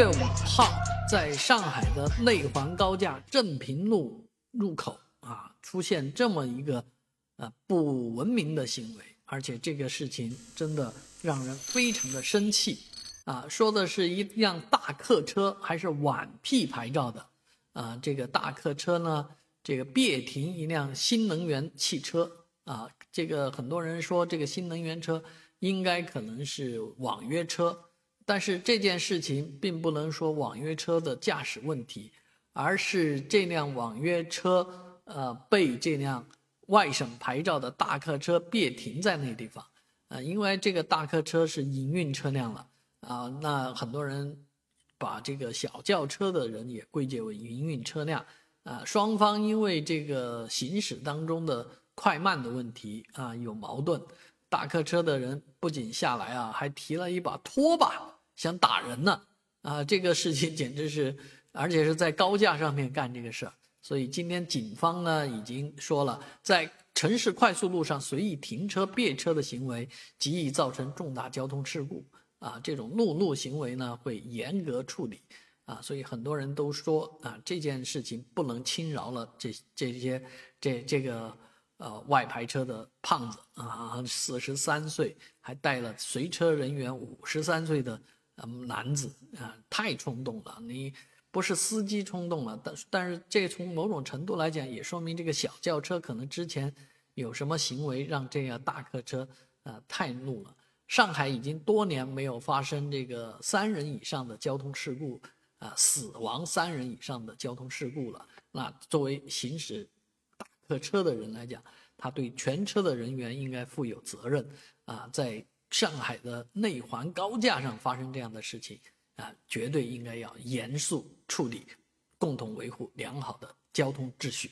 月五号，在上海的内环高架正平路入口啊，出现这么一个呃不文明的行为，而且这个事情真的让人非常的生气啊！说的是一辆大客车，还是皖 P 牌照的啊？这个大客车呢，这个别停一辆新能源汽车啊，这个很多人说这个新能源车应该可能是网约车。但是这件事情并不能说网约车的驾驶问题，而是这辆网约车呃被这辆外省牌照的大客车别停在那地方，呃，因为这个大客车是营运车辆了啊，那很多人把这个小轿车的人也归结为营运车辆啊，双方因为这个行驶当中的快慢的问题啊有矛盾，大客车的人不仅下来啊，还提了一把拖把。想打人呢，啊，这个事情简直是，而且是在高架上面干这个事儿。所以今天警方呢已经说了，在城市快速路上随意停车别车的行为，极易造成重大交通事故。啊，这种路怒行为呢会严格处理。啊，所以很多人都说啊，这件事情不能轻饶了这这些这这个呃外牌车的胖子啊，四十三岁还带了随车人员五十三岁的。男子啊，太冲动了！你不是司机冲动了，但但是这从某种程度来讲，也说明这个小轿车可能之前有什么行为让这辆大客车啊太怒了。上海已经多年没有发生这个三人以上的交通事故啊，死亡三人以上的交通事故了。那作为行驶大客车的人来讲，他对全车的人员应该负有责任啊，在。上海的内环高架上发生这样的事情，啊，绝对应该要严肃处理，共同维护良好的交通秩序。